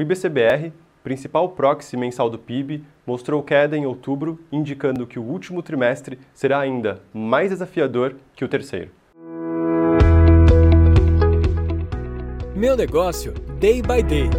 O IBCBR, principal proxy mensal do PIB, mostrou queda em outubro, indicando que o último trimestre será ainda mais desafiador que o terceiro. Meu negócio, day by day.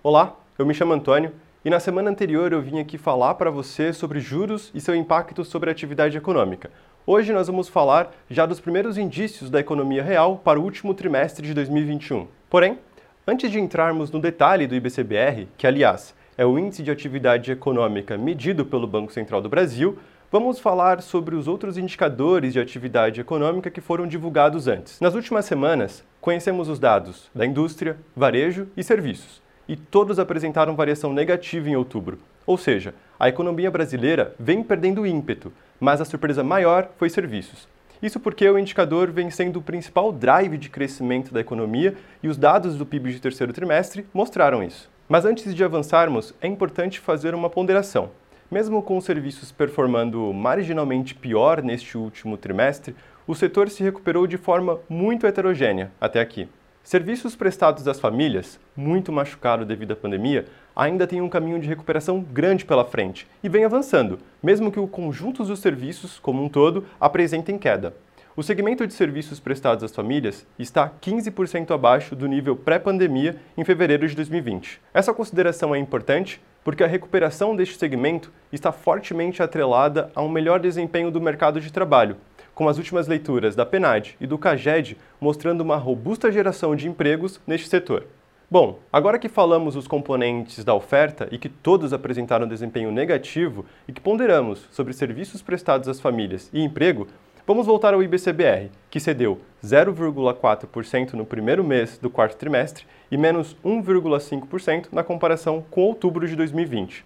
Olá, eu me chamo Antônio e na semana anterior eu vim aqui falar para você sobre juros e seu impacto sobre a atividade econômica. Hoje nós vamos falar já dos primeiros indícios da economia real para o último trimestre de 2021. Porém, antes de entrarmos no detalhe do IBCBR, que aliás é o índice de atividade econômica medido pelo Banco Central do Brasil, vamos falar sobre os outros indicadores de atividade econômica que foram divulgados antes. Nas últimas semanas, conhecemos os dados da indústria, varejo e serviços e todos apresentaram variação negativa em outubro. Ou seja, a economia brasileira vem perdendo ímpeto, mas a surpresa maior foi serviços. Isso porque o indicador vem sendo o principal drive de crescimento da economia e os dados do PIB de terceiro trimestre mostraram isso. Mas antes de avançarmos, é importante fazer uma ponderação. Mesmo com os serviços performando marginalmente pior neste último trimestre, o setor se recuperou de forma muito heterogênea até aqui. Serviços prestados às famílias, muito machucado devido à pandemia, ainda tem um caminho de recuperação grande pela frente e vem avançando, mesmo que o conjunto dos serviços, como um todo, apresentem queda. O segmento de serviços prestados às famílias está 15% abaixo do nível pré-pandemia em fevereiro de 2020. Essa consideração é importante porque a recuperação deste segmento está fortemente atrelada a um melhor desempenho do mercado de trabalho, com as últimas leituras da PNAD e do CAGED mostrando uma robusta geração de empregos neste setor. Bom, agora que falamos os componentes da oferta e que todos apresentaram desempenho negativo e que ponderamos sobre serviços prestados às famílias e emprego, vamos voltar ao IBCBR, que cedeu 0,4% no primeiro mês do quarto trimestre e menos 1,5% na comparação com outubro de 2020.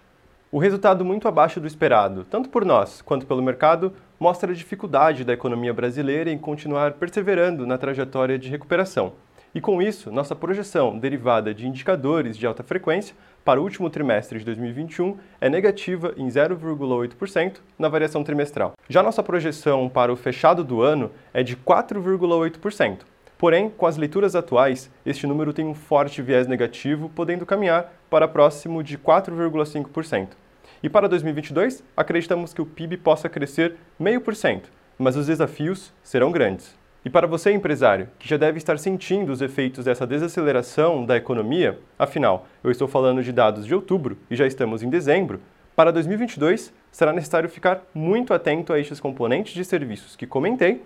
O resultado muito abaixo do esperado, tanto por nós quanto pelo mercado, mostra a dificuldade da economia brasileira em continuar perseverando na trajetória de recuperação. E com isso, nossa projeção derivada de indicadores de alta frequência para o último trimestre de 2021 é negativa em 0,8% na variação trimestral. Já nossa projeção para o fechado do ano é de 4,8%. Porém, com as leituras atuais, este número tem um forte viés negativo, podendo caminhar para próximo de 4,5%. E para 2022, acreditamos que o PIB possa crescer 0,5%, mas os desafios serão grandes. E para você, empresário, que já deve estar sentindo os efeitos dessa desaceleração da economia, afinal, eu estou falando de dados de outubro e já estamos em dezembro, para 2022 será necessário ficar muito atento a estes componentes de serviços que comentei.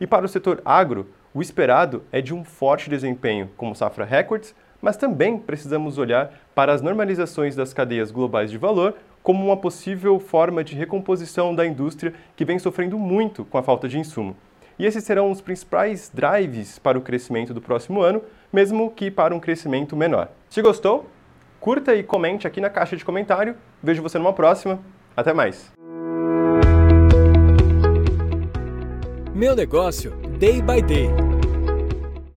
E para o setor agro, o esperado é de um forte desempenho, como safra records, mas também precisamos olhar para as normalizações das cadeias globais de valor como uma possível forma de recomposição da indústria que vem sofrendo muito com a falta de insumo. E esses serão os principais drives para o crescimento do próximo ano, mesmo que para um crescimento menor. Se gostou, curta e comente aqui na caixa de comentário. Vejo você numa próxima. Até mais. Meu negócio, day by day.